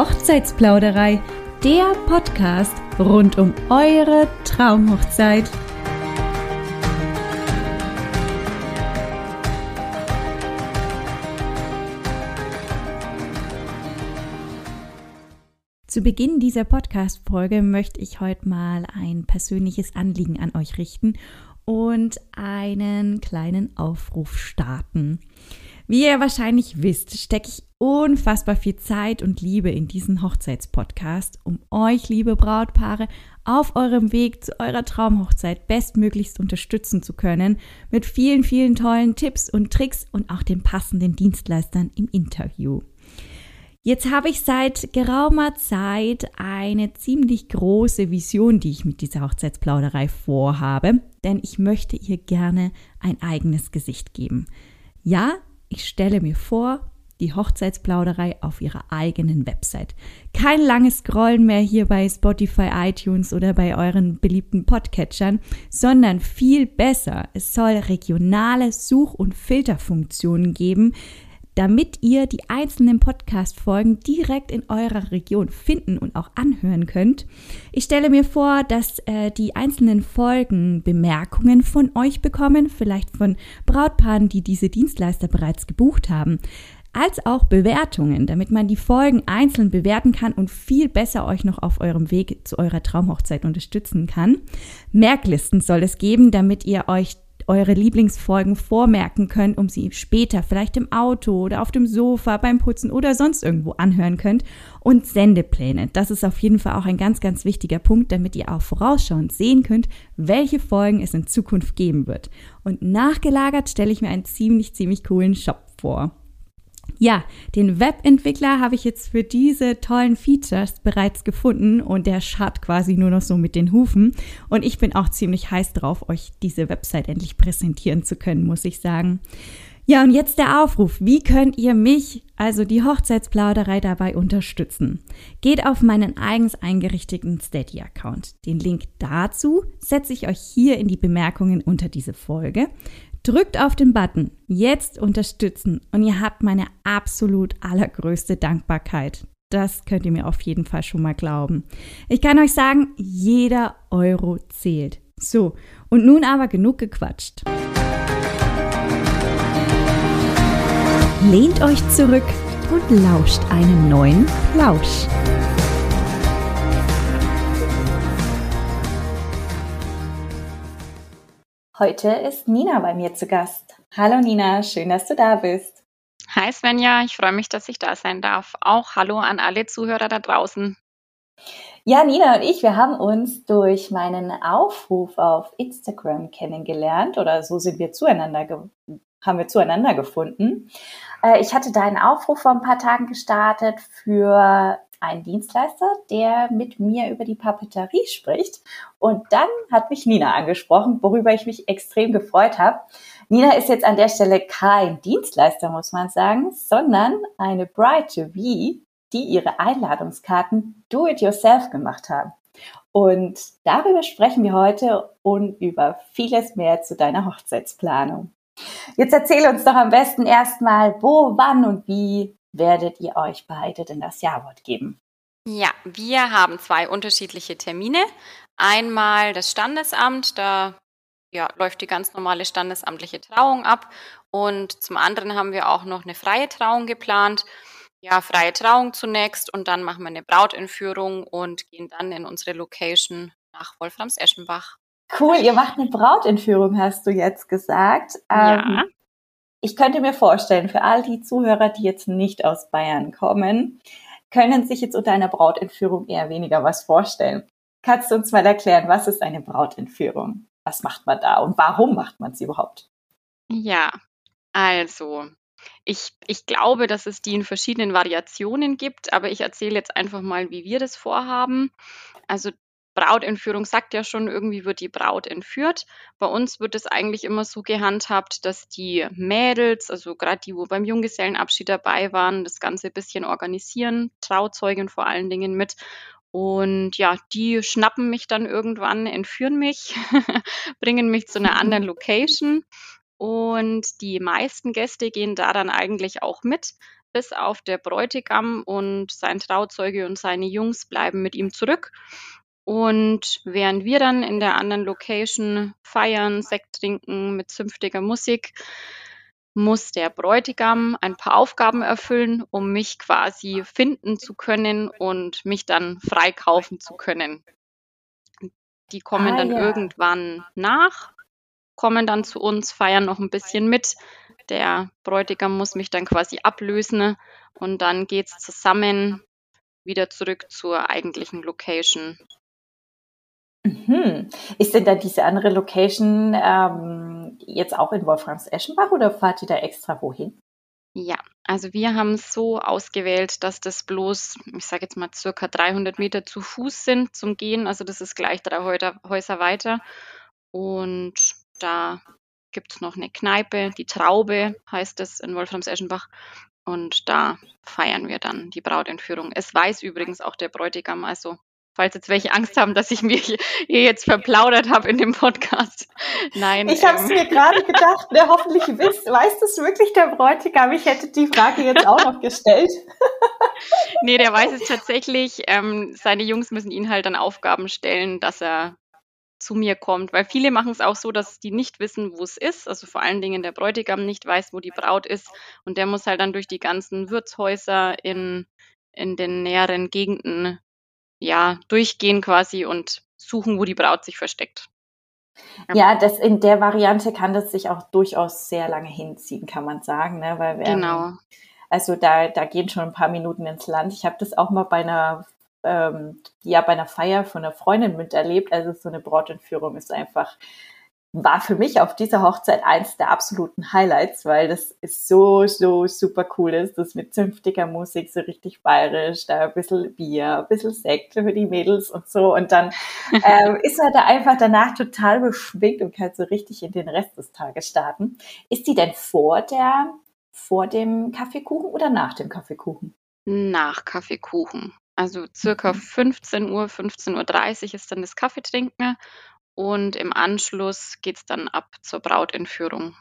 Hochzeitsplauderei, der Podcast rund um eure Traumhochzeit. Zu Beginn dieser Podcast-Folge möchte ich heute mal ein persönliches Anliegen an euch richten und einen kleinen Aufruf starten. Wie ihr wahrscheinlich wisst, stecke ich unfassbar viel Zeit und Liebe in diesen Hochzeitspodcast, um euch, liebe Brautpaare, auf eurem Weg zu eurer Traumhochzeit bestmöglichst unterstützen zu können, mit vielen, vielen tollen Tipps und Tricks und auch den passenden Dienstleistern im Interview. Jetzt habe ich seit geraumer Zeit eine ziemlich große Vision, die ich mit dieser Hochzeitsplauderei vorhabe, denn ich möchte ihr gerne ein eigenes Gesicht geben. Ja, ich stelle mir vor, die Hochzeitsplauderei auf ihrer eigenen Website. Kein langes Scrollen mehr hier bei Spotify, iTunes oder bei euren beliebten Podcatchern, sondern viel besser. Es soll regionale Such- und Filterfunktionen geben, damit ihr die einzelnen Podcast-Folgen direkt in eurer Region finden und auch anhören könnt. Ich stelle mir vor, dass äh, die einzelnen Folgen Bemerkungen von euch bekommen, vielleicht von Brautpaaren, die diese Dienstleister bereits gebucht haben als auch Bewertungen, damit man die Folgen einzeln bewerten kann und viel besser euch noch auf eurem Weg zu eurer Traumhochzeit unterstützen kann. Merklisten soll es geben, damit ihr euch eure Lieblingsfolgen vormerken könnt, um sie später vielleicht im Auto oder auf dem Sofa beim Putzen oder sonst irgendwo anhören könnt. Und Sendepläne. Das ist auf jeden Fall auch ein ganz, ganz wichtiger Punkt, damit ihr auch vorausschauend sehen könnt, welche Folgen es in Zukunft geben wird. Und nachgelagert stelle ich mir einen ziemlich, ziemlich coolen Shop vor. Ja, den Webentwickler habe ich jetzt für diese tollen Features bereits gefunden und der scharrt quasi nur noch so mit den Hufen. Und ich bin auch ziemlich heiß drauf, euch diese Website endlich präsentieren zu können, muss ich sagen. Ja, und jetzt der Aufruf. Wie könnt ihr mich, also die Hochzeitsplauderei, dabei unterstützen? Geht auf meinen eigens eingerichteten Steady-Account. Den Link dazu setze ich euch hier in die Bemerkungen unter diese Folge. Drückt auf den Button Jetzt unterstützen und ihr habt meine absolut allergrößte Dankbarkeit. Das könnt ihr mir auf jeden Fall schon mal glauben. Ich kann euch sagen, jeder Euro zählt. So, und nun aber genug gequatscht. Lehnt euch zurück und lauscht einen neuen Plausch. Heute ist Nina bei mir zu Gast. Hallo Nina, schön, dass du da bist. Hi Svenja, ich freue mich, dass ich da sein darf. Auch hallo an alle Zuhörer da draußen. Ja, Nina und ich, wir haben uns durch meinen Aufruf auf Instagram kennengelernt oder so sind wir zueinander haben wir zueinander gefunden. Äh, ich hatte da einen Aufruf vor ein paar Tagen gestartet für einen Dienstleister, der mit mir über die Papeterie spricht. Und dann hat mich Nina angesprochen, worüber ich mich extrem gefreut habe. Nina ist jetzt an der Stelle kein Dienstleister, muss man sagen, sondern eine Bride-to-be, die ihre Einladungskarten do-it-yourself gemacht haben. Und darüber sprechen wir heute und über vieles mehr zu deiner Hochzeitsplanung. Jetzt erzähle uns doch am besten erstmal, wo, wann und wie werdet ihr euch beide denn das Jawort geben? Ja, wir haben zwei unterschiedliche Termine. Einmal das Standesamt, da ja, läuft die ganz normale standesamtliche Trauung ab. Und zum anderen haben wir auch noch eine freie Trauung geplant. Ja, freie Trauung zunächst und dann machen wir eine Brautentführung und gehen dann in unsere Location nach Wolframs-Eschenbach. Cool, ihr macht eine Brautentführung, hast du jetzt gesagt. Ja. Ich könnte mir vorstellen, für all die Zuhörer, die jetzt nicht aus Bayern kommen, können sich jetzt unter einer Brautentführung eher weniger was vorstellen. Kannst du uns mal erklären, was ist eine Brautentführung? Was macht man da und warum macht man sie überhaupt? Ja, also ich, ich glaube, dass es die in verschiedenen Variationen gibt, aber ich erzähle jetzt einfach mal, wie wir das vorhaben. Also Brautentführung sagt ja schon, irgendwie wird die Braut entführt. Bei uns wird es eigentlich immer so gehandhabt, dass die Mädels, also gerade die, wo beim Junggesellenabschied dabei waren, das Ganze ein bisschen organisieren, Trauzeugen vor allen Dingen mit. Und ja, die schnappen mich dann irgendwann, entführen mich, bringen mich zu einer anderen Location. Und die meisten Gäste gehen da dann eigentlich auch mit. bis auf der Bräutigam und sein Trauzeuge und seine Jungs bleiben mit ihm zurück. Und während wir dann in der anderen Location feiern, Sekt trinken mit zünftiger Musik, muss der Bräutigam ein paar Aufgaben erfüllen, um mich quasi finden zu können und mich dann freikaufen zu können. Die kommen ah, dann ja. irgendwann nach, kommen dann zu uns, feiern noch ein bisschen mit. Der Bräutigam muss mich dann quasi ablösen und dann geht es zusammen wieder zurück zur eigentlichen Location. Mhm. Ist denn da diese andere Location ähm, jetzt auch in Wolframs-Eschenbach oder fahrt ihr da extra wohin? Ja, also wir haben es so ausgewählt, dass das bloß, ich sage jetzt mal, circa 300 Meter zu Fuß sind zum Gehen. Also das ist gleich drei Häuser weiter. Und da gibt es noch eine Kneipe, die Traube heißt es in Wolframs-Eschenbach. Und da feiern wir dann die Brautentführung. Es weiß übrigens auch der Bräutigam, also falls jetzt welche Angst haben, dass ich mich hier jetzt verplaudert habe in dem Podcast. Nein. Ich habe es ähm. mir gerade gedacht, ne, hoffentlich wisst, weiß das wirklich der Bräutigam? Ich hätte die Frage jetzt auch noch gestellt. nee, der weiß es tatsächlich. Ähm, seine Jungs müssen ihn halt dann Aufgaben stellen, dass er zu mir kommt, weil viele machen es auch so, dass die nicht wissen, wo es ist, also vor allen Dingen der Bräutigam nicht weiß, wo die Braut ist und der muss halt dann durch die ganzen Wirtshäuser in, in den näheren Gegenden ja, durchgehen quasi und suchen, wo die Braut sich versteckt. Ja, das in der Variante kann das sich auch durchaus sehr lange hinziehen, kann man sagen, ne? Weil wir, genau. Also da, da gehen schon ein paar Minuten ins Land. Ich habe das auch mal bei einer ähm, ja bei einer Feier von einer Freundin miterlebt. Also so eine Brautentführung ist einfach war für mich auf dieser Hochzeit eins der absoluten Highlights, weil das ist so, so super cool ist, das mit zünftiger Musik, so richtig bayerisch, da ein bisschen Bier, ein bisschen Sekt für die Mädels und so. Und dann ähm, ist man da einfach danach total beschwingt und kann so richtig in den Rest des Tages starten. Ist die denn vor der, vor dem Kaffeekuchen oder nach dem Kaffeekuchen? Nach Kaffeekuchen. Also circa 15 mhm. Uhr, 15.30 Uhr ist dann das Kaffeetrinken und im Anschluss geht es dann ab zur Brautentführung.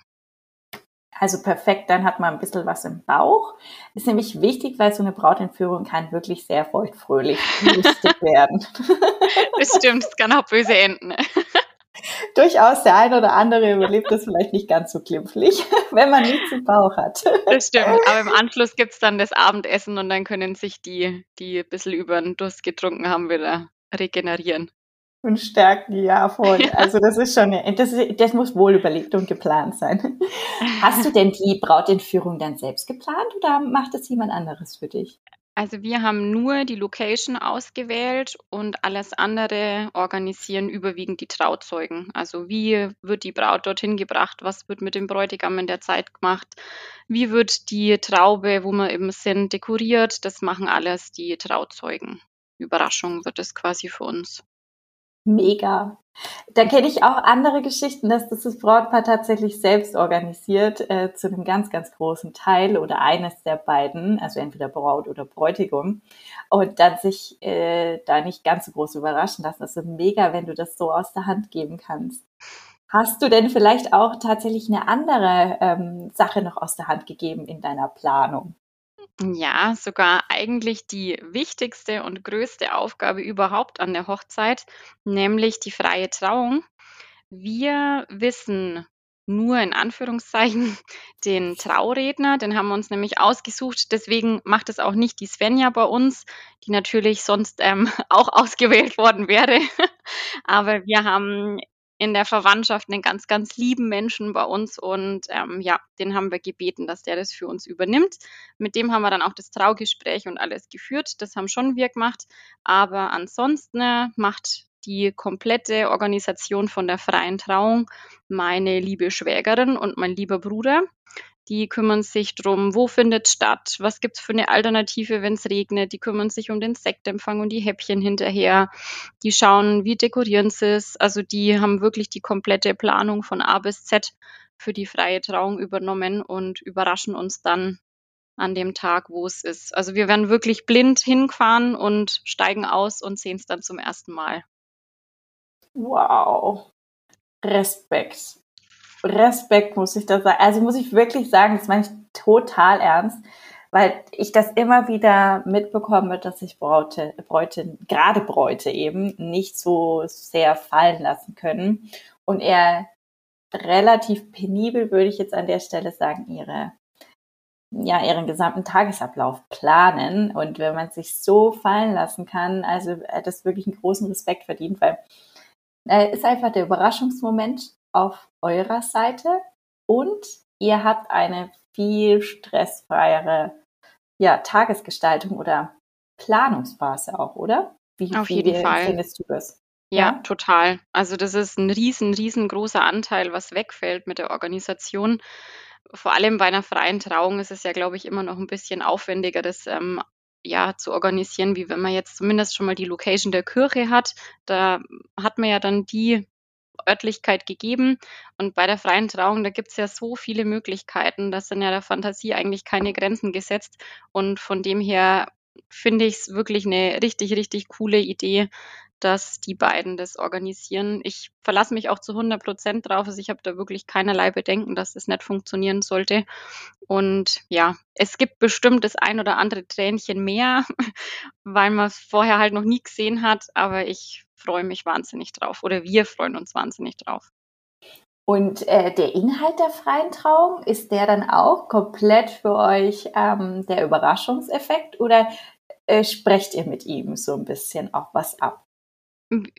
Also perfekt, dann hat man ein bisschen was im Bauch. Ist nämlich wichtig, weil so eine Brautentführung kann wirklich sehr feuchtfröhlich lustig werden. Das stimmt, es kann auch böse enden. Durchaus der ein oder andere überlebt das vielleicht nicht ganz so glimpflich, wenn man nichts im Bauch hat. Das stimmt, aber im Anschluss gibt es dann das Abendessen und dann können sich die, die ein bisschen über den Durst getrunken haben, wieder regenerieren und stärken, ja, voll. Ja. Also das ist schon, das, das muss wohl überlegt und geplant sein. Hast du denn die Brautentführung dann selbst geplant oder macht das jemand anderes für dich? Also wir haben nur die Location ausgewählt und alles andere organisieren überwiegend die Trauzeugen. Also wie wird die Braut dorthin gebracht, was wird mit dem Bräutigam in der Zeit gemacht, wie wird die Traube, wo wir eben sind, dekoriert, das machen alles die Trauzeugen. Überraschung wird es quasi für uns. Mega. Da kenne ich auch andere Geschichten, dass das, Brautpaar tatsächlich selbst organisiert, äh, zu einem ganz, ganz großen Teil oder eines der beiden, also entweder Braut oder Bräutigam, und dann sich äh, da nicht ganz so groß überraschen lassen. Das ist mega, wenn du das so aus der Hand geben kannst. Hast du denn vielleicht auch tatsächlich eine andere ähm, Sache noch aus der Hand gegeben in deiner Planung? Ja, sogar eigentlich die wichtigste und größte Aufgabe überhaupt an der Hochzeit, nämlich die freie Trauung. Wir wissen nur in Anführungszeichen den Trauredner, den haben wir uns nämlich ausgesucht. Deswegen macht es auch nicht die Svenja bei uns, die natürlich sonst ähm, auch ausgewählt worden wäre. Aber wir haben in der Verwandtschaft einen ganz, ganz lieben Menschen bei uns und ähm, ja, den haben wir gebeten, dass der das für uns übernimmt. Mit dem haben wir dann auch das Traugespräch und alles geführt. Das haben schon wir gemacht, aber ansonsten macht die komplette Organisation von der freien Trauung meine liebe Schwägerin und mein lieber Bruder. Die kümmern sich drum, wo findet statt, was gibt es für eine Alternative, wenn es regnet. Die kümmern sich um den Sektempfang und die Häppchen hinterher. Die schauen, wie dekorieren sie es. Also die haben wirklich die komplette Planung von A bis Z für die freie Trauung übernommen und überraschen uns dann an dem Tag, wo es ist. Also wir werden wirklich blind hinfahren und steigen aus und sehen es dann zum ersten Mal. Wow. Respekt. Respekt muss ich da sagen. Also muss ich wirklich sagen, das meine ich total ernst, weil ich das immer wieder mitbekomme, dass sich Bräute, Bräute, gerade Bräute eben nicht so sehr fallen lassen können und eher relativ penibel, würde ich jetzt an der Stelle sagen, ihre ja, ihren gesamten Tagesablauf planen. Und wenn man sich so fallen lassen kann, also äh, das wirklich einen großen Respekt verdient, weil äh, ist einfach der Überraschungsmoment auf eurer Seite und ihr habt eine viel stressfreiere ja, Tagesgestaltung oder Planungsphase auch, oder? Wie, Auf jeden wie Fall. findest du das? Ja, ja, total. Also das ist ein riesen, riesengroßer Anteil, was wegfällt mit der Organisation. Vor allem bei einer freien Trauung ist es ja, glaube ich, immer noch ein bisschen aufwendiger, das ähm, ja, zu organisieren, wie wenn man jetzt zumindest schon mal die Location der Kirche hat. Da hat man ja dann die Örtlichkeit gegeben. Und bei der freien Trauung, da gibt es ja so viele Möglichkeiten. Da sind ja der Fantasie eigentlich keine Grenzen gesetzt. Und von dem her finde ich es wirklich eine richtig, richtig coole Idee, dass die beiden das organisieren. Ich verlasse mich auch zu 100 Prozent drauf. Also ich habe da wirklich keinerlei Bedenken, dass das nicht funktionieren sollte. Und ja, es gibt bestimmt das ein oder andere Tränchen mehr, weil man es vorher halt noch nie gesehen hat. Aber ich freue mich wahnsinnig drauf oder wir freuen uns wahnsinnig drauf. Und äh, der Inhalt der freien Trauung, ist der dann auch komplett für euch ähm, der Überraschungseffekt oder äh, sprecht ihr mit ihm so ein bisschen auch was ab?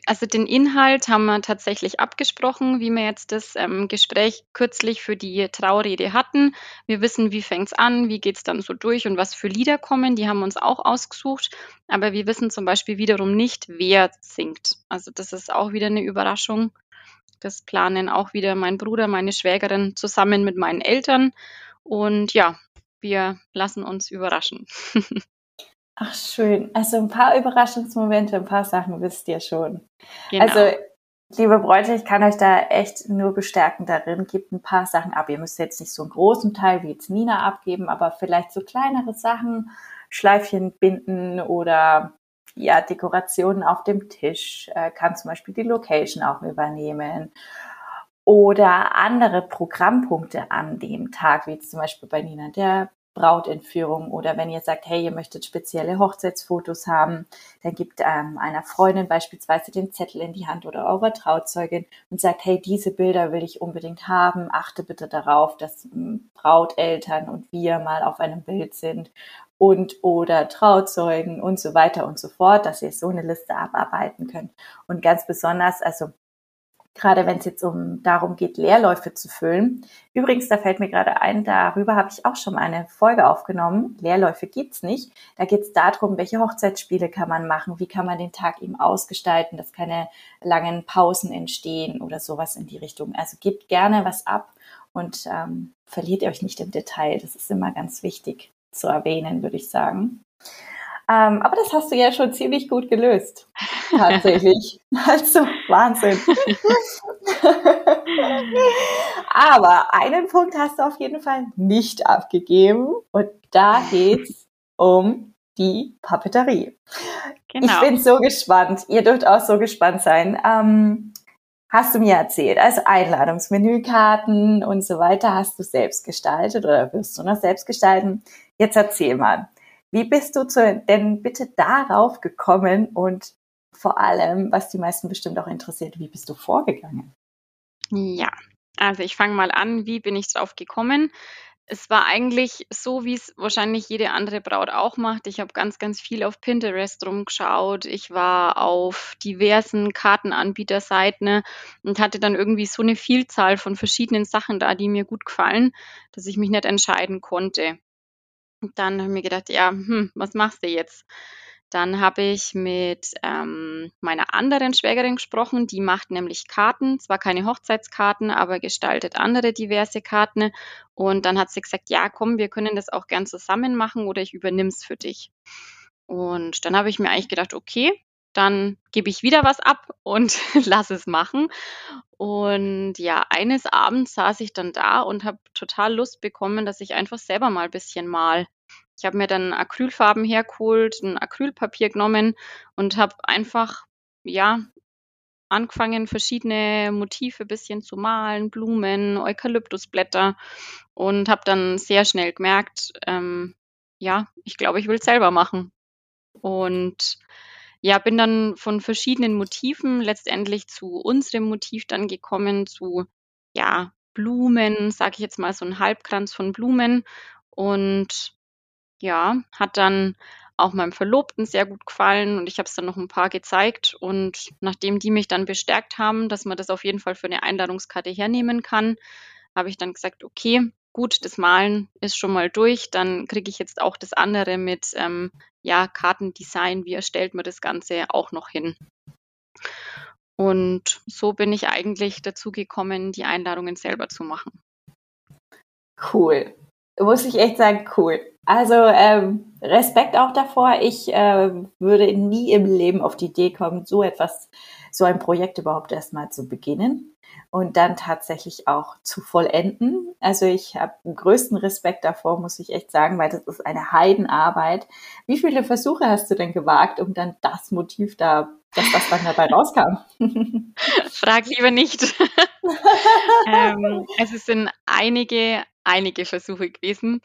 Also den Inhalt haben wir tatsächlich abgesprochen, wie wir jetzt das ähm, Gespräch kürzlich für die Traurede hatten. Wir wissen, wie fängt es an, wie geht es dann so durch und was für Lieder kommen. Die haben uns auch ausgesucht. Aber wir wissen zum Beispiel wiederum nicht, wer singt. Also das ist auch wieder eine Überraschung. Das planen auch wieder mein Bruder, meine Schwägerin zusammen mit meinen Eltern. Und ja, wir lassen uns überraschen. Ach, schön. Also ein paar Überraschungsmomente, ein paar Sachen wisst ihr schon. Genau. Also, liebe Bräute, ich kann euch da echt nur bestärken darin. Gebt ein paar Sachen ab. Ihr müsst jetzt nicht so einen großen Teil wie jetzt Nina abgeben, aber vielleicht so kleinere Sachen, Schleifchen binden oder ja, Dekorationen auf dem Tisch, äh, kann zum Beispiel die Location auch übernehmen oder andere Programmpunkte an dem Tag, wie zum Beispiel bei Nina der Brautentführung oder wenn ihr sagt, hey, ihr möchtet spezielle Hochzeitsfotos haben, dann gibt ähm, einer Freundin beispielsweise den Zettel in die Hand oder eurer Trauzeugin und sagt, hey, diese Bilder will ich unbedingt haben, achte bitte darauf, dass ähm, Brauteltern und wir mal auf einem Bild sind und oder Trauzeugen und so weiter und so fort, dass ihr so eine Liste abarbeiten könnt. Und ganz besonders, also gerade wenn es jetzt um darum geht, Leerläufe zu füllen. Übrigens, da fällt mir gerade ein, darüber habe ich auch schon mal eine Folge aufgenommen. Leerläufe gibt's nicht. Da geht es darum, welche Hochzeitsspiele kann man machen, wie kann man den Tag eben ausgestalten, dass keine langen Pausen entstehen oder sowas in die Richtung. Also gebt gerne was ab und ähm, verliert ihr euch nicht im Detail. Das ist immer ganz wichtig zu erwähnen, würde ich sagen. Ähm, aber das hast du ja schon ziemlich gut gelöst. Tatsächlich. also Wahnsinn. aber einen Punkt hast du auf jeden Fall nicht abgegeben. Und da geht's um die Papeterie. Genau. Ich bin so gespannt. Ihr dürft auch so gespannt sein. Ähm, hast du mir erzählt, also Einladungsmenükarten und so weiter hast du selbst gestaltet oder wirst du noch selbst gestalten. Jetzt erzähl mal. Wie bist du zu, denn bitte darauf gekommen und vor allem, was die meisten bestimmt auch interessiert, wie bist du vorgegangen? Ja, also ich fange mal an, wie bin ich drauf gekommen? Es war eigentlich so, wie es wahrscheinlich jede andere Braut auch macht. Ich habe ganz, ganz viel auf Pinterest rumgeschaut. Ich war auf diversen Kartenanbieterseiten und hatte dann irgendwie so eine Vielzahl von verschiedenen Sachen da, die mir gut gefallen, dass ich mich nicht entscheiden konnte. Dann habe ich mir gedacht, ja, hm, was machst du jetzt? Dann habe ich mit ähm, meiner anderen Schwägerin gesprochen, die macht nämlich Karten, zwar keine Hochzeitskarten, aber gestaltet andere diverse Karten. Und dann hat sie gesagt, ja, komm, wir können das auch gern zusammen machen oder ich übernehme es für dich. Und dann habe ich mir eigentlich gedacht, okay, dann gebe ich wieder was ab und lass es machen. Und ja, eines Abends saß ich dann da und habe total Lust bekommen, dass ich einfach selber mal ein bisschen mal. Ich habe mir dann Acrylfarben hergeholt, ein Acrylpapier genommen und habe einfach, ja, angefangen, verschiedene Motive ein bisschen zu malen, Blumen, Eukalyptusblätter und habe dann sehr schnell gemerkt, ähm, ja, ich glaube, ich will es selber machen. Und ja, bin dann von verschiedenen Motiven letztendlich zu unserem Motiv dann gekommen, zu ja, Blumen, sage ich jetzt mal so ein Halbkranz von Blumen. Und ja, hat dann auch meinem Verlobten sehr gut gefallen und ich habe es dann noch ein paar gezeigt. Und nachdem die mich dann bestärkt haben, dass man das auf jeden Fall für eine Einladungskarte hernehmen kann, habe ich dann gesagt, okay, gut, das Malen ist schon mal durch, dann kriege ich jetzt auch das andere mit ähm, ja, Kartendesign, wie erstellt man das Ganze auch noch hin. Und so bin ich eigentlich dazu gekommen, die Einladungen selber zu machen. Cool. Muss ich echt sagen, cool. Also ähm, Respekt auch davor. Ich äh, würde nie im Leben auf die Idee kommen, so etwas, so ein Projekt überhaupt erstmal zu beginnen und dann tatsächlich auch zu vollenden. Also ich habe den größten Respekt davor, muss ich echt sagen, weil das ist eine Heidenarbeit. Wie viele Versuche hast du denn gewagt, um dann das Motiv da, dass das dann dabei rauskam? Frag lieber nicht. ähm, es sind einige, einige Versuche gewesen.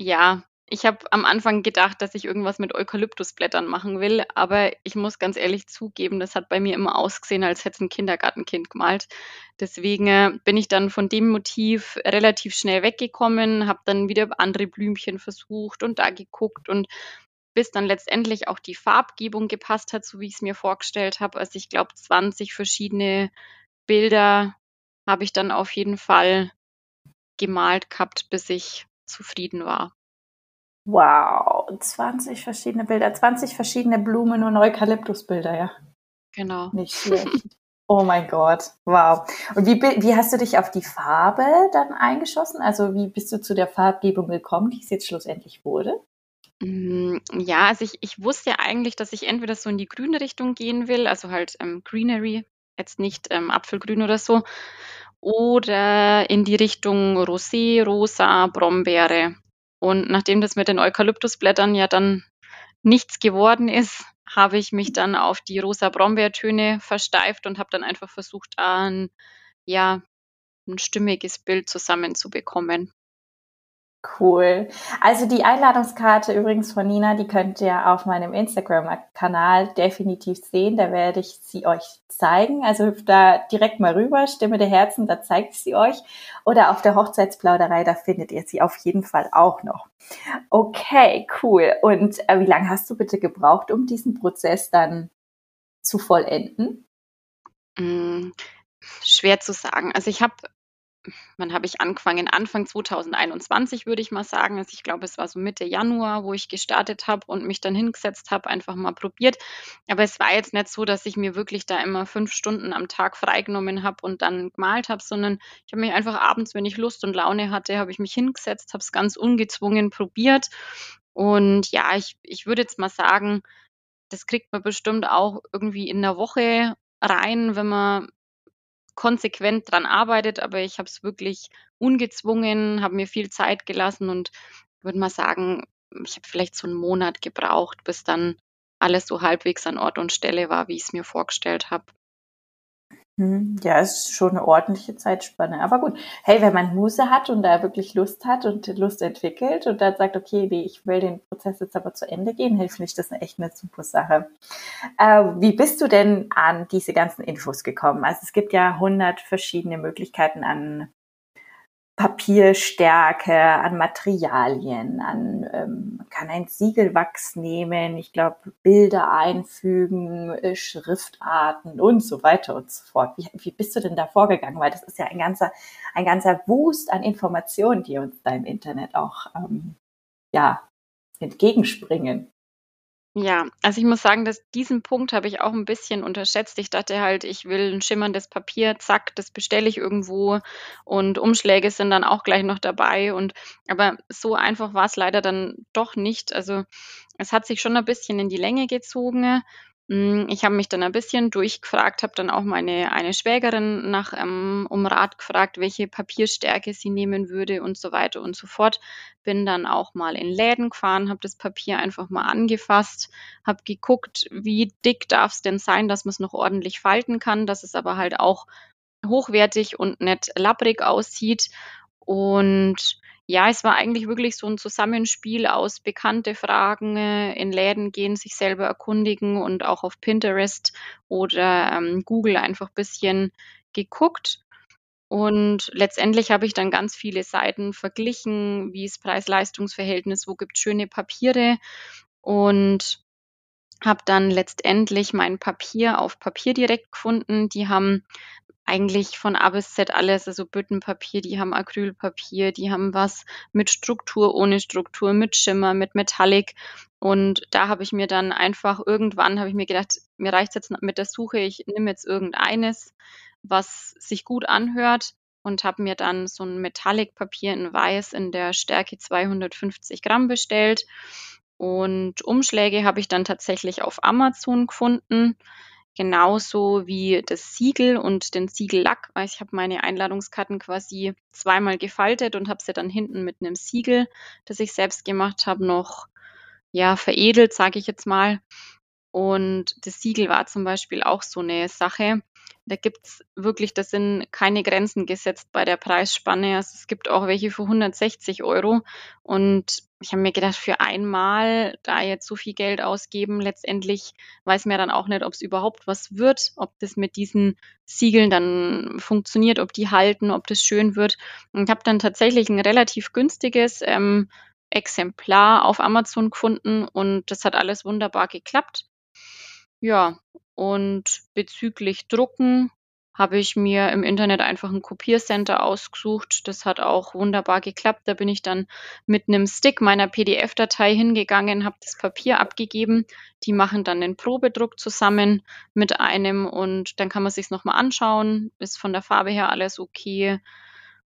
Ja, ich habe am Anfang gedacht, dass ich irgendwas mit Eukalyptusblättern machen will, aber ich muss ganz ehrlich zugeben, das hat bei mir immer ausgesehen, als hätte es ein Kindergartenkind gemalt. Deswegen äh, bin ich dann von dem Motiv relativ schnell weggekommen, habe dann wieder andere Blümchen versucht und da geguckt und bis dann letztendlich auch die Farbgebung gepasst hat, so wie ich es mir vorgestellt habe. Also ich glaube, 20 verschiedene Bilder habe ich dann auf jeden Fall gemalt gehabt, bis ich zufrieden war. Wow, 20 verschiedene Bilder, 20 verschiedene Blumen und Eukalyptusbilder, ja. Genau. Nicht schlecht. Oh mein Gott, wow. Und wie, wie hast du dich auf die Farbe dann eingeschossen? Also wie bist du zu der Farbgebung gekommen, die es jetzt schlussendlich wurde? Mm, ja, also ich, ich wusste ja eigentlich, dass ich entweder so in die grüne Richtung gehen will, also halt ähm, Greenery, jetzt nicht ähm, Apfelgrün oder so, oder in die Richtung Rosé, Rosa, Brombeere. Und nachdem das mit den Eukalyptusblättern ja dann nichts geworden ist, habe ich mich dann auf die rosa Brombeertöne versteift und habe dann einfach versucht, ein, ja, ein stimmiges Bild zusammenzubekommen. Cool. Also die Einladungskarte übrigens von Nina, die könnt ihr auf meinem Instagram-Kanal definitiv sehen. Da werde ich sie euch zeigen. Also da direkt mal rüber, Stimme der Herzen, da zeigt sie euch. Oder auf der Hochzeitsplauderei, da findet ihr sie auf jeden Fall auch noch. Okay, cool. Und äh, wie lange hast du bitte gebraucht, um diesen Prozess dann zu vollenden? Mm, schwer zu sagen. Also ich habe wann habe ich angefangen? Anfang 2021 würde ich mal sagen. Also ich glaube, es war so Mitte Januar, wo ich gestartet habe und mich dann hingesetzt habe, einfach mal probiert. Aber es war jetzt nicht so, dass ich mir wirklich da immer fünf Stunden am Tag freigenommen habe und dann gemalt habe, sondern ich habe mich einfach abends, wenn ich Lust und Laune hatte, habe ich mich hingesetzt, habe es ganz ungezwungen probiert. Und ja, ich, ich würde jetzt mal sagen, das kriegt man bestimmt auch irgendwie in der Woche rein, wenn man konsequent dran arbeitet, aber ich habe es wirklich ungezwungen, habe mir viel Zeit gelassen und würde mal sagen, ich habe vielleicht so einen Monat gebraucht, bis dann alles so halbwegs an Ort und Stelle war, wie ich es mir vorgestellt habe. Hm, ja, es ist schon eine ordentliche Zeitspanne. Aber gut, hey, wenn man Muse hat und da wirklich Lust hat und Lust entwickelt und dann sagt, okay, nee, ich will den Prozess jetzt aber zu Ende gehen, hilft mich das echt eine super Sache. Äh, wie bist du denn an diese ganzen Infos gekommen? Also es gibt ja hundert verschiedene Möglichkeiten an Papierstärke, an Materialien, an ähm, kann ein Siegelwachs nehmen, ich glaube Bilder einfügen, äh, Schriftarten und so weiter und so fort. Wie, wie bist du denn da vorgegangen? Weil das ist ja ein ganzer ein ganzer Wust an Informationen, die uns da im Internet auch ähm, ja entgegenspringen. Ja, also ich muss sagen, dass diesen Punkt habe ich auch ein bisschen unterschätzt. Ich dachte halt, ich will ein schimmerndes Papier, zack, das bestelle ich irgendwo und Umschläge sind dann auch gleich noch dabei und aber so einfach war es leider dann doch nicht. Also, es hat sich schon ein bisschen in die Länge gezogen ich habe mich dann ein bisschen durchgefragt, habe dann auch meine eine Schwägerin nach ähm, um Rat gefragt, welche Papierstärke sie nehmen würde und so weiter und so fort. Bin dann auch mal in Läden gefahren, habe das Papier einfach mal angefasst, habe geguckt, wie dick darf es denn sein, dass man es noch ordentlich falten kann, dass es aber halt auch hochwertig und nicht labbrig aussieht. Und ja, es war eigentlich wirklich so ein Zusammenspiel aus bekannte Fragen, äh, in Läden gehen, sich selber erkundigen und auch auf Pinterest oder ähm, Google einfach ein bisschen geguckt. Und letztendlich habe ich dann ganz viele Seiten verglichen, wie ist Preis-Leistungs-Verhältnis, wo gibt es schöne Papiere und habe dann letztendlich mein Papier auf Papier direkt gefunden. Die haben eigentlich von A bis Z alles, also Büttenpapier, die haben Acrylpapier, die haben was mit Struktur, ohne Struktur, mit Schimmer, mit Metallic. Und da habe ich mir dann einfach irgendwann, habe ich mir gedacht, mir reicht jetzt mit der Suche, ich nehme jetzt irgendeines, was sich gut anhört und habe mir dann so ein Metallic-Papier in Weiß in der Stärke 250 Gramm bestellt. Und Umschläge habe ich dann tatsächlich auf Amazon gefunden genauso wie das Siegel und den Siegellack. Ich habe meine Einladungskarten quasi zweimal gefaltet und habe sie dann hinten mit einem Siegel, das ich selbst gemacht habe, noch ja veredelt, sage ich jetzt mal. Und das Siegel war zum Beispiel auch so eine Sache. Da gibt es wirklich, da sind keine Grenzen gesetzt bei der Preisspanne. Also es gibt auch welche für 160 Euro. Und ich habe mir gedacht, für einmal da jetzt so viel Geld ausgeben, letztendlich weiß man ja dann auch nicht, ob es überhaupt was wird, ob das mit diesen Siegeln dann funktioniert, ob die halten, ob das schön wird. Und ich habe dann tatsächlich ein relativ günstiges ähm, Exemplar auf Amazon gefunden und das hat alles wunderbar geklappt. Ja, und bezüglich Drucken habe ich mir im Internet einfach ein Kopiercenter ausgesucht. Das hat auch wunderbar geklappt. Da bin ich dann mit einem Stick meiner PDF-Datei hingegangen, habe das Papier abgegeben. Die machen dann den Probedruck zusammen mit einem und dann kann man sich nochmal anschauen. Ist von der Farbe her alles okay?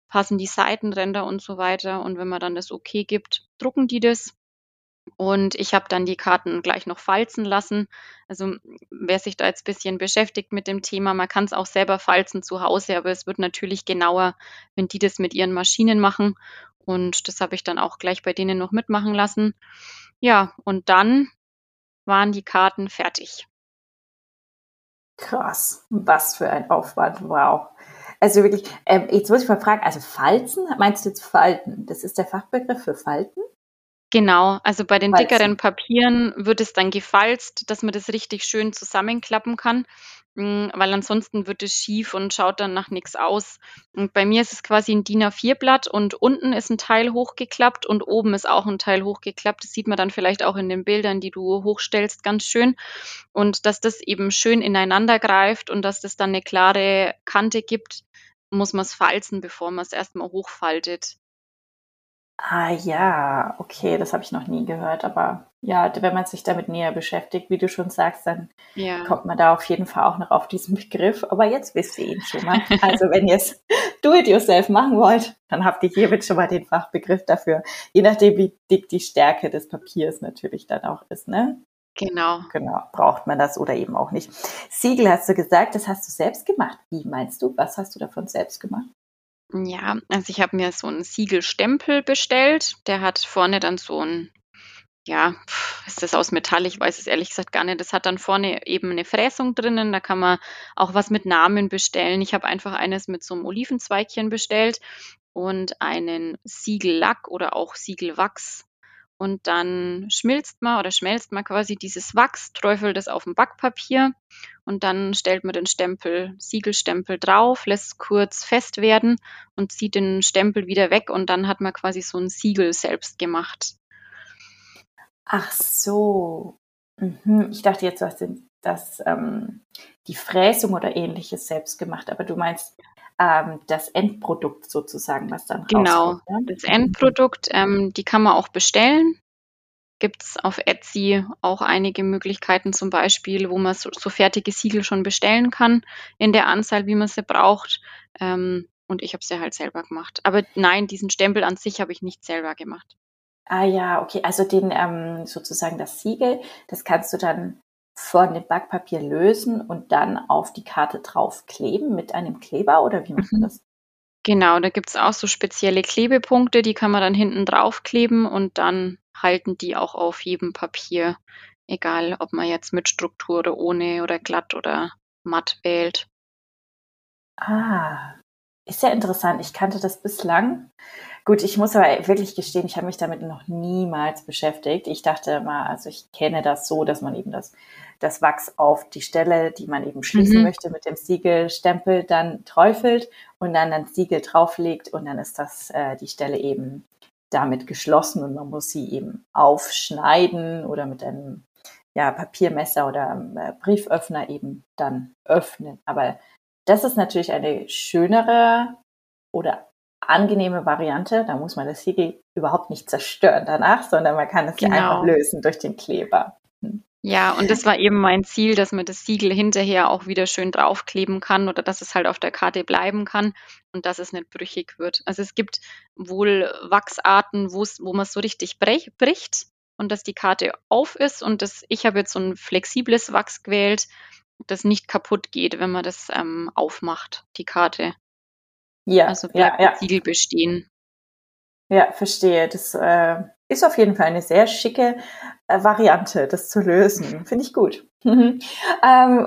Passen die Seitenränder und so weiter? Und wenn man dann das okay gibt, drucken die das. Und ich habe dann die Karten gleich noch falzen lassen. Also wer sich da jetzt ein bisschen beschäftigt mit dem Thema, man kann es auch selber falzen zu Hause, aber es wird natürlich genauer, wenn die das mit ihren Maschinen machen. Und das habe ich dann auch gleich bei denen noch mitmachen lassen. Ja, und dann waren die Karten fertig. Krass, was für ein Aufwand, wow. Also wirklich, ähm, jetzt muss ich mal fragen, also Falzen, meinst du jetzt Falten? Das ist der Fachbegriff für Falten? Genau, also bei den dickeren Papieren wird es dann gefalzt, dass man das richtig schön zusammenklappen kann, hm, weil ansonsten wird es schief und schaut dann nach nichts aus. Und bei mir ist es quasi ein DIN A4-Blatt und unten ist ein Teil hochgeklappt und oben ist auch ein Teil hochgeklappt. Das sieht man dann vielleicht auch in den Bildern, die du hochstellst, ganz schön. Und dass das eben schön ineinander greift und dass das dann eine klare Kante gibt, muss man es falzen, bevor man es erstmal hochfaltet. Ah ja, okay, das habe ich noch nie gehört. Aber ja, wenn man sich damit näher beschäftigt, wie du schon sagst, dann ja. kommt man da auf jeden Fall auch noch auf diesen Begriff. Aber jetzt wisst ihr ihn schon mal. Also wenn ihr es do-it-yourself machen wollt, dann habt ihr hiermit schon mal den Fachbegriff dafür. Je nachdem, wie dick die Stärke des Papiers natürlich dann auch ist, ne? Genau. Genau, braucht man das oder eben auch nicht. Siegel hast du gesagt, das hast du selbst gemacht. Wie meinst du? Was hast du davon selbst gemacht? Ja, also ich habe mir so einen Siegelstempel bestellt. Der hat vorne dann so ein ja, ist das aus Metall? Ich weiß es ehrlich gesagt gar nicht. Das hat dann vorne eben eine Fräsung drinnen. Da kann man auch was mit Namen bestellen. Ich habe einfach eines mit so einem Olivenzweigchen bestellt und einen Siegellack oder auch Siegelwachs und dann schmilzt man oder schmelzt man quasi dieses Wachs, träufelt es auf dem Backpapier und dann stellt man den Stempel, Siegelstempel drauf, lässt es kurz fest werden und zieht den Stempel wieder weg und dann hat man quasi so ein Siegel selbst gemacht. Ach so. Mhm. Ich dachte jetzt, du hast das, ähm, die Fräsung oder ähnliches selbst gemacht, aber du meinst ähm, das Endprodukt sozusagen, was dann Genau, rauskommt, ja? das Endprodukt, ähm, die kann man auch bestellen. Gibt es auf Etsy auch einige Möglichkeiten, zum Beispiel, wo man so, so, fertige Siegel schon bestellen kann, in der Anzahl, wie man sie braucht. Ähm, und ich habe sie halt selber gemacht. Aber nein, diesen Stempel an sich habe ich nicht selber gemacht. Ah ja, okay. Also den ähm, sozusagen das Siegel, das kannst du dann von dem Backpapier lösen und dann auf die Karte draufkleben mit einem Kleber oder wie macht man mhm. das? Genau, da gibt es auch so spezielle Klebepunkte, die kann man dann hinten draufkleben und dann halten die auch auf jedem Papier, egal ob man jetzt mit Struktur oder ohne oder glatt oder matt wählt. Ah, ist ja interessant. Ich kannte das bislang Gut, ich muss aber wirklich gestehen, ich habe mich damit noch niemals beschäftigt. Ich dachte mal, also ich kenne das so, dass man eben das, das Wachs auf die Stelle, die man eben schließen mhm. möchte, mit dem Siegelstempel dann träufelt und dann ein Siegel drauflegt und dann ist das äh, die Stelle eben damit geschlossen und man muss sie eben aufschneiden oder mit einem ja, Papiermesser oder äh, Brieföffner eben dann öffnen. Aber das ist natürlich eine schönere oder angenehme Variante. Da muss man das Siegel überhaupt nicht zerstören danach, sondern man kann es genau. einfach lösen durch den Kleber. Hm. Ja, und das war eben mein Ziel, dass man das Siegel hinterher auch wieder schön draufkleben kann oder dass es halt auf der Karte bleiben kann und dass es nicht brüchig wird. Also es gibt wohl Wachsarten, wo man es so richtig bricht und dass die Karte auf ist und das, ich habe jetzt so ein flexibles Wachs gewählt, das nicht kaputt geht, wenn man das ähm, aufmacht, die Karte. Ja, also bleibt ja, ja. Siegel bestehen. Ja, verstehe. Das äh, ist auf jeden Fall eine sehr schicke äh, Variante, das zu lösen. Finde ich gut. ähm,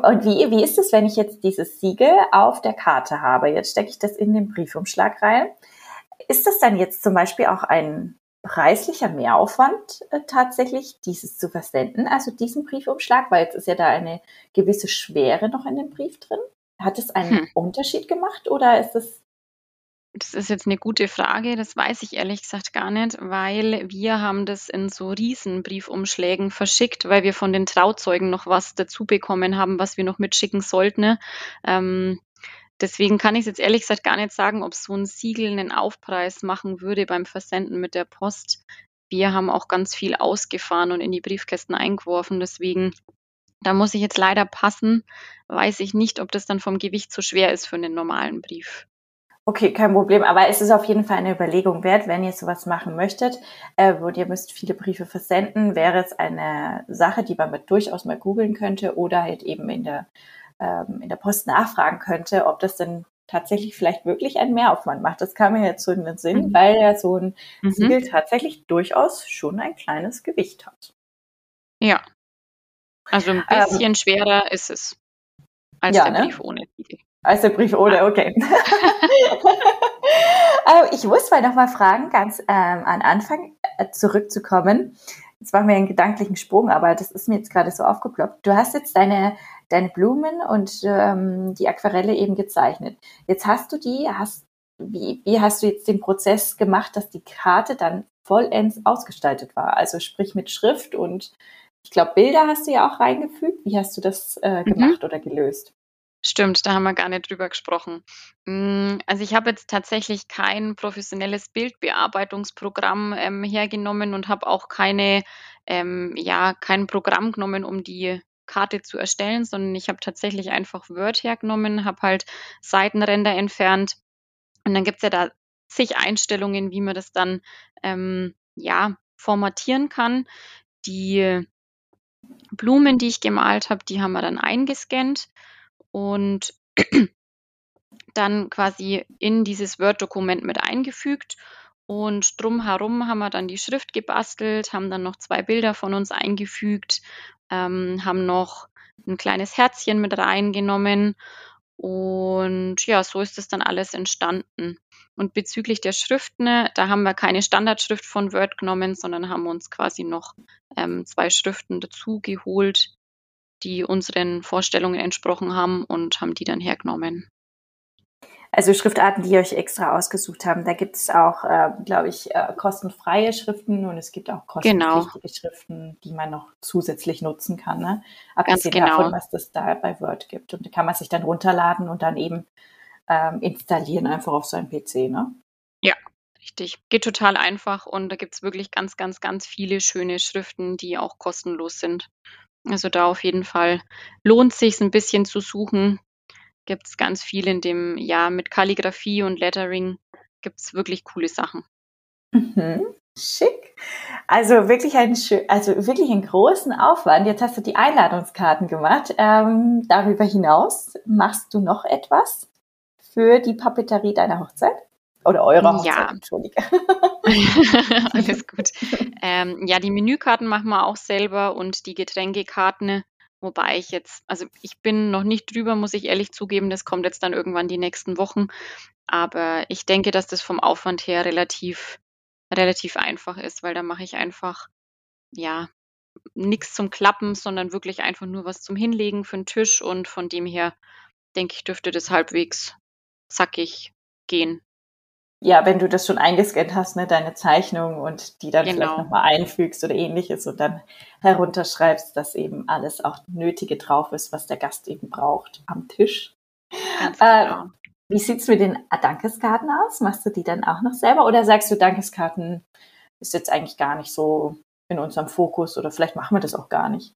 und wie, wie ist es, wenn ich jetzt dieses Siegel auf der Karte habe? Jetzt stecke ich das in den Briefumschlag rein. Ist das dann jetzt zum Beispiel auch ein preislicher Mehraufwand äh, tatsächlich, dieses zu versenden, also diesen Briefumschlag, weil jetzt ist ja da eine gewisse Schwere noch in dem Brief drin. Hat es einen hm. Unterschied gemacht oder ist es das ist jetzt eine gute Frage, das weiß ich ehrlich gesagt gar nicht, weil wir haben das in so Riesenbriefumschlägen verschickt, weil wir von den Trauzeugen noch was dazu bekommen haben, was wir noch mitschicken sollten. Ne? Ähm, deswegen kann ich es jetzt ehrlich gesagt gar nicht sagen, ob so ein Siegel einen Aufpreis machen würde beim Versenden mit der Post. Wir haben auch ganz viel ausgefahren und in die Briefkästen eingeworfen, deswegen da muss ich jetzt leider passen, weiß ich nicht, ob das dann vom Gewicht zu schwer ist für einen normalen Brief. Okay, kein Problem. Aber es ist auf jeden Fall eine Überlegung wert, wenn ihr sowas machen möchtet, äh, und ihr müsst viele Briefe versenden, wäre es eine Sache, die man mit durchaus mal googeln könnte oder halt eben in der, ähm, in der Post nachfragen könnte, ob das denn tatsächlich vielleicht wirklich einen Mehraufwand macht. Das kam mir jetzt so in den Sinn, mhm. weil ja so ein mhm. Siegel tatsächlich durchaus schon ein kleines Gewicht hat. Ja. Also ein ähm, bisschen ähm, schwerer ist es als ja, der ne? Brief ohne Siegel. Als der Brief ohne, okay. ich muss mal noch mal fragen, ganz ähm, an Anfang äh, zurückzukommen. Jetzt machen wir einen gedanklichen Sprung, aber das ist mir jetzt gerade so aufgeploppt. Du hast jetzt deine, deine Blumen und ähm, die Aquarelle eben gezeichnet. Jetzt hast du die, hast, wie, wie hast du jetzt den Prozess gemacht, dass die Karte dann vollends ausgestaltet war? Also sprich mit Schrift und ich glaube, Bilder hast du ja auch reingefügt. Wie hast du das äh, mhm. gemacht mhm. oder gelöst? Stimmt, da haben wir gar nicht drüber gesprochen. Hm, also ich habe jetzt tatsächlich kein professionelles Bildbearbeitungsprogramm ähm, hergenommen und habe auch keine, ähm, ja, kein Programm genommen, um die Karte zu erstellen, sondern ich habe tatsächlich einfach Word hergenommen, habe halt Seitenränder entfernt und dann gibt es ja da zig Einstellungen, wie man das dann ähm, ja formatieren kann. Die Blumen, die ich gemalt habe, die haben wir dann eingescannt und dann quasi in dieses Word-Dokument mit eingefügt. Und drumherum haben wir dann die Schrift gebastelt, haben dann noch zwei Bilder von uns eingefügt, ähm, haben noch ein kleines Herzchen mit reingenommen. Und ja, so ist das dann alles entstanden. Und bezüglich der Schriften, da haben wir keine Standardschrift von Word genommen, sondern haben uns quasi noch ähm, zwei Schriften dazu geholt, die unseren Vorstellungen entsprochen haben und haben die dann hergenommen. Also Schriftarten, die ihr euch extra ausgesucht haben. Da gibt es auch, äh, glaube ich, äh, kostenfreie Schriften und es gibt auch kostenpflichtige genau. Schriften, die man noch zusätzlich nutzen kann. Ne? Abgesehen genau. davon, was es da bei Word gibt. Und da kann man sich dann runterladen und dann eben ähm, installieren einfach auf seinem PC. Ne? Ja, richtig. Geht total einfach und da gibt es wirklich ganz, ganz, ganz viele schöne Schriften, die auch kostenlos sind. Also da auf jeden Fall lohnt sich ein bisschen zu suchen. Gibt es ganz viel in dem, ja, mit Kalligrafie und Lettering gibt es wirklich coole Sachen. Mhm. Schick. Also wirklich einen, also wirklich einen großen Aufwand. Jetzt hast du die Einladungskarten gemacht. Ähm, darüber hinaus machst du noch etwas für die Papeterie deiner Hochzeit? Oder eure Hochzeit, ja. Entschuldige. Alles gut. Ähm, ja, die Menükarten machen wir auch selber und die Getränkekarten, wobei ich jetzt, also ich bin noch nicht drüber, muss ich ehrlich zugeben, das kommt jetzt dann irgendwann die nächsten Wochen. Aber ich denke, dass das vom Aufwand her relativ, relativ einfach ist, weil da mache ich einfach, ja, nichts zum Klappen, sondern wirklich einfach nur was zum Hinlegen für den Tisch und von dem her denke ich, dürfte das halbwegs zackig gehen. Ja, wenn du das schon eingescannt hast, ne, deine Zeichnung und die dann genau. vielleicht nochmal einfügst oder ähnliches und dann herunterschreibst, dass eben alles auch Nötige drauf ist, was der Gast eben braucht am Tisch. Ganz genau. Äh, wie sieht's mit den Dankeskarten aus? Machst du die dann auch noch selber oder sagst du, Dankeskarten ist jetzt eigentlich gar nicht so in unserem Fokus oder vielleicht machen wir das auch gar nicht?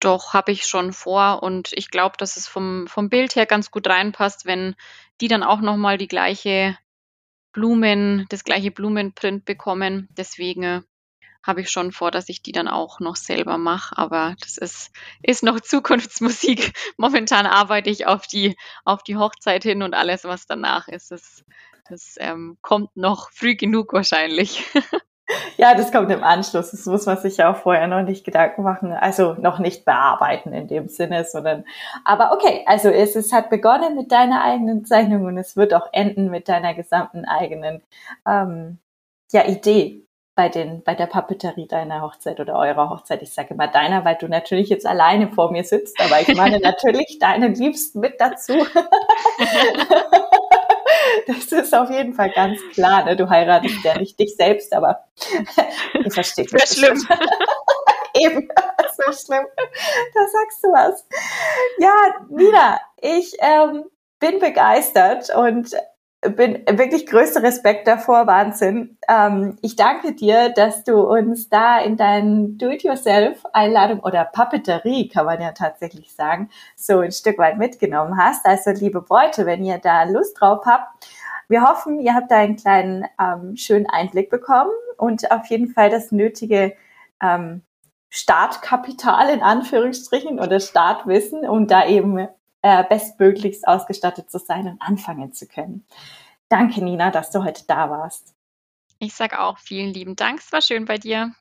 Doch, habe ich schon vor und ich glaube, dass es vom, vom Bild her ganz gut reinpasst, wenn die dann auch nochmal die gleiche Blumen, das gleiche Blumenprint bekommen. Deswegen äh, habe ich schon vor, dass ich die dann auch noch selber mache. Aber das ist, ist noch Zukunftsmusik. Momentan arbeite ich auf die, auf die Hochzeit hin und alles, was danach ist. Das, das ähm, kommt noch früh genug wahrscheinlich. Ja, das kommt im Anschluss. Das muss man sich ja auch vorher noch nicht Gedanken machen. Also noch nicht bearbeiten in dem Sinne, sondern, aber okay, also es, es hat begonnen mit deiner eigenen Zeichnung und es wird auch enden mit deiner gesamten eigenen, ähm, ja, Idee bei den, bei der Papeterie deiner Hochzeit oder eurer Hochzeit. Ich sage immer deiner, weil du natürlich jetzt alleine vor mir sitzt, aber ich meine natürlich deinen Liebsten mit dazu. Das ist auf jeden Fall ganz klar. Ne? Du heiratest ja nicht dich selbst, aber ihr versteht mich. Schlimm. Eben, so schlimm. Da sagst du was. Ja, Nina, ich ähm, bin begeistert und bin wirklich größter Respekt davor, Wahnsinn. Ähm, ich danke dir, dass du uns da in deinen Do-it-yourself-Einladung oder Papeterie, kann man ja tatsächlich sagen, so ein Stück weit mitgenommen hast. Also liebe Bräute, wenn ihr da Lust drauf habt, wir hoffen, ihr habt da einen kleinen ähm, schönen Einblick bekommen und auf jeden Fall das nötige ähm, Startkapital in Anführungsstrichen oder Startwissen, um da eben äh, bestmöglichst ausgestattet zu sein und anfangen zu können. Danke, Nina, dass du heute da warst. Ich sage auch vielen lieben Dank. Es war schön bei dir.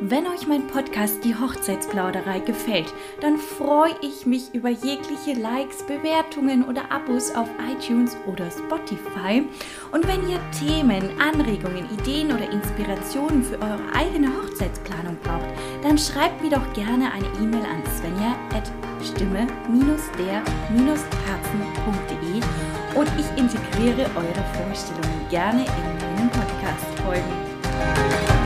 Wenn euch mein Podcast Die Hochzeitsplauderei gefällt, dann freue ich mich über jegliche Likes, Bewertungen oder Abos auf iTunes oder Spotify. Und wenn ihr Themen, Anregungen, Ideen oder Inspirationen für eure eigene Hochzeitsplanung braucht, dann schreibt mir doch gerne eine E-Mail an svenja at stimme-der-herzen.de und ich integriere eure Vorstellungen gerne in meinen Podcast-Folgen.